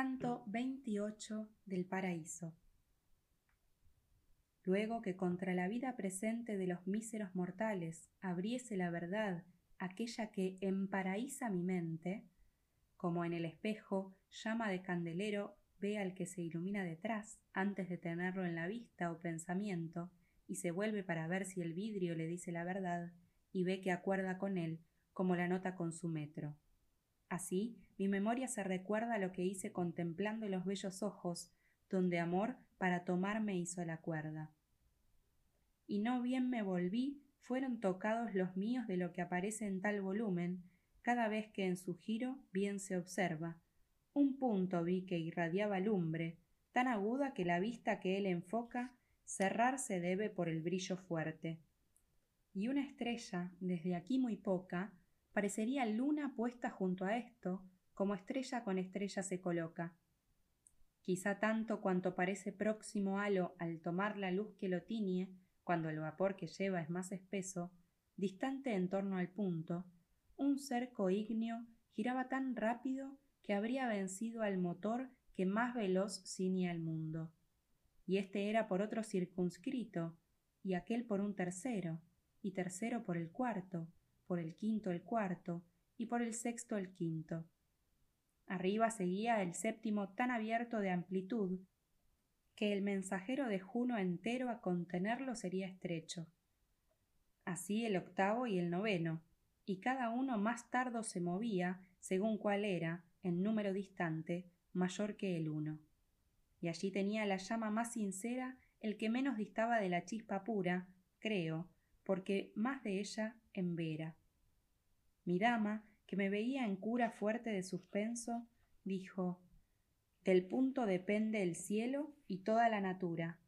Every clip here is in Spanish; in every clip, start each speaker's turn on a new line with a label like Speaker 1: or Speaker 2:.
Speaker 1: Canto 28 del Paraíso. Luego que contra la vida presente de los míseros mortales abriese la verdad aquella que emparaíza mi mente, como en el espejo llama de candelero ve al que se ilumina detrás antes de tenerlo en la vista o pensamiento, y se vuelve para ver si el vidrio le dice la verdad, y ve que acuerda con él, como la nota con su metro. Así, mi memoria se recuerda lo que hice contemplando los bellos ojos, donde amor para tomarme hizo la cuerda. Y no bien me volví, fueron tocados los míos de lo que aparece en tal volumen, cada vez que en su giro bien se observa. Un punto vi que irradiaba lumbre, tan aguda que la vista que él enfoca cerrarse debe por el brillo fuerte. Y una estrella, desde aquí muy poca, parecería luna puesta junto a esto, como estrella con estrella se coloca. Quizá tanto cuanto parece próximo halo al tomar la luz que lo tiñe, cuando el vapor que lleva es más espeso, distante en torno al punto, un cerco ígneo giraba tan rápido que habría vencido al motor que más veloz ciñe al mundo. Y este era por otro circunscrito, y aquel por un tercero, y tercero por el cuarto, por el quinto el cuarto y por el sexto el quinto. Arriba seguía el séptimo tan abierto de amplitud que el mensajero de Juno entero a contenerlo sería estrecho. Así el octavo y el noveno, y cada uno más tardo se movía según cuál era, en número distante, mayor que el uno. Y allí tenía la llama más sincera el que menos distaba de la chispa pura, creo, porque más de ella en vera. Mi dama, que me veía en cura fuerte de suspenso, dijo Del punto depende el cielo y toda la natura.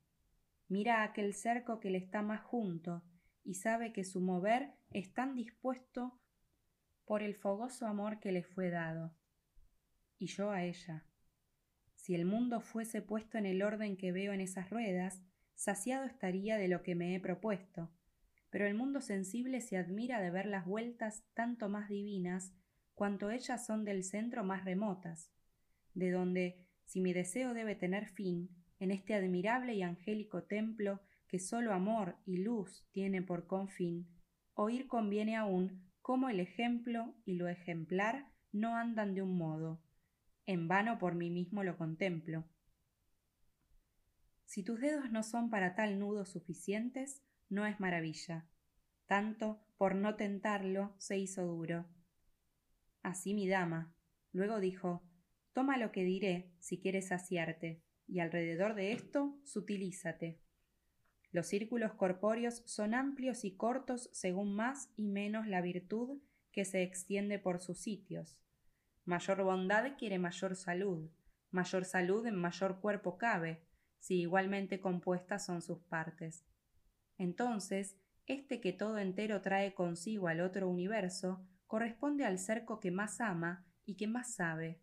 Speaker 1: Mira aquel cerco que le está más junto, y sabe que su mover es tan dispuesto por el fogoso amor que le fue dado. Y yo a ella. Si el mundo fuese puesto en el orden que veo en esas ruedas, saciado estaría de lo que me he propuesto pero el mundo sensible se admira de ver las vueltas tanto más divinas cuanto ellas son del centro más remotas, de donde, si mi deseo debe tener fin, en este admirable y angélico templo que sólo amor y luz tiene por confín, oír conviene aún cómo el ejemplo y lo ejemplar no andan de un modo. En vano por mí mismo lo contemplo. Si tus dedos no son para tal nudo suficientes, no es maravilla. Tanto, por no tentarlo, se hizo duro. Así mi dama. Luego dijo Toma lo que diré, si quieres saciarte, y alrededor de esto sutilízate. Los círculos corpóreos son amplios y cortos según más y menos la virtud que se extiende por sus sitios. Mayor bondad quiere mayor salud, mayor salud en mayor cuerpo cabe, si igualmente compuestas son sus partes. Entonces, este que todo entero trae consigo al otro universo, corresponde al cerco que más ama y que más sabe.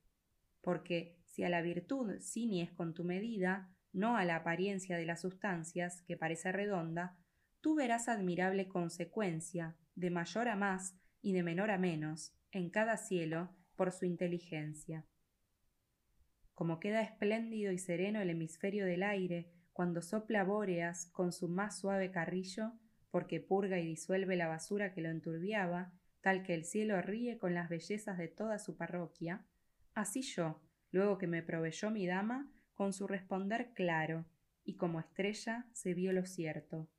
Speaker 1: Porque si a la virtud ciñes con tu medida, no a la apariencia de las sustancias, que parece redonda, tú verás admirable consecuencia, de mayor a más y de menor a menos, en cada cielo, por su inteligencia. Como queda espléndido y sereno el hemisferio del aire cuando sopla Bóreas con su más suave carrillo, porque purga y disuelve la basura que lo enturbiaba, tal que el cielo ríe con las bellezas de toda su parroquia, así yo, luego que me proveyó mi dama, con su responder claro, y como estrella se vio lo cierto.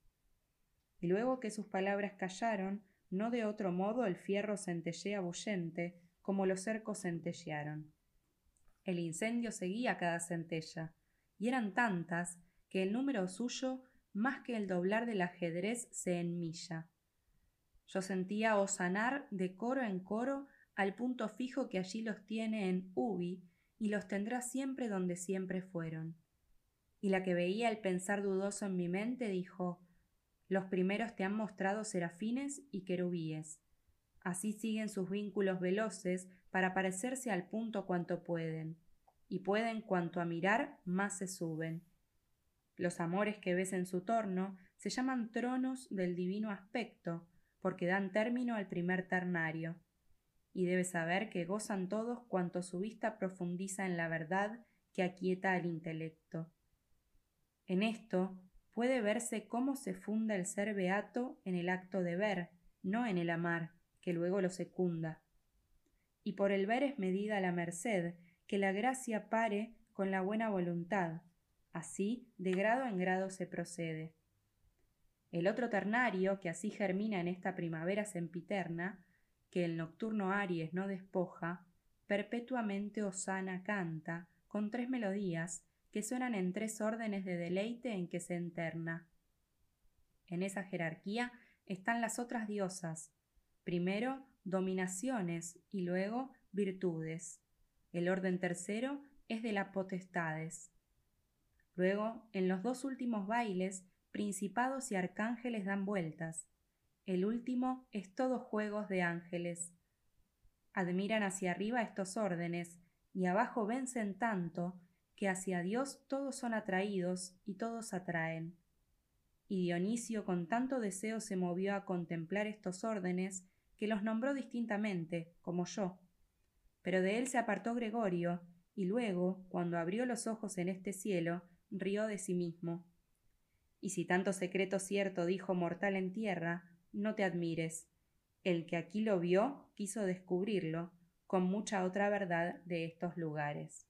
Speaker 1: Y luego que sus palabras callaron, no de otro modo el fierro centellea bullente, como los cercos centellearon. El incendio seguía cada centella, y eran tantas que el número suyo, más que el doblar del ajedrez, se enmilla. Yo sentía osanar de coro en coro al punto fijo que allí los tiene en ubi y los tendrá siempre donde siempre fueron. Y la que veía el pensar dudoso en mi mente dijo Los primeros te han mostrado serafines y querubíes. Así siguen sus vínculos veloces para parecerse al punto cuanto pueden, y pueden cuanto a mirar más se suben. Los amores que ves en su torno se llaman tronos del divino aspecto, porque dan término al primer ternario. y debe saber que gozan todos cuanto su vista profundiza en la verdad que aquieta al intelecto. En esto puede verse cómo se funda el ser beato en el acto de ver, no en el amar, que luego lo secunda. Y por el ver es medida la merced, que la gracia pare con la buena voluntad. Así, de grado en grado se procede. El otro ternario, que así germina en esta primavera sempiterna, que el nocturno Aries no despoja, perpetuamente Osana canta, con tres melodías, que suenan en tres órdenes de deleite en que se enterna. En esa jerarquía están las otras diosas, primero dominaciones y luego virtudes. El orden tercero es de las potestades. Luego, en los dos últimos bailes, principados y arcángeles dan vueltas. El último es todo juegos de ángeles. Admiran hacia arriba estos órdenes, y abajo vencen tanto que hacia Dios todos son atraídos y todos atraen. Y Dionisio con tanto deseo se movió a contemplar estos órdenes que los nombró distintamente, como yo. Pero de él se apartó Gregorio, y luego, cuando abrió los ojos en este cielo, rió de sí mismo. Y si tanto secreto cierto dijo mortal en tierra, no te admires. El que aquí lo vio quiso descubrirlo, con mucha otra verdad de estos lugares.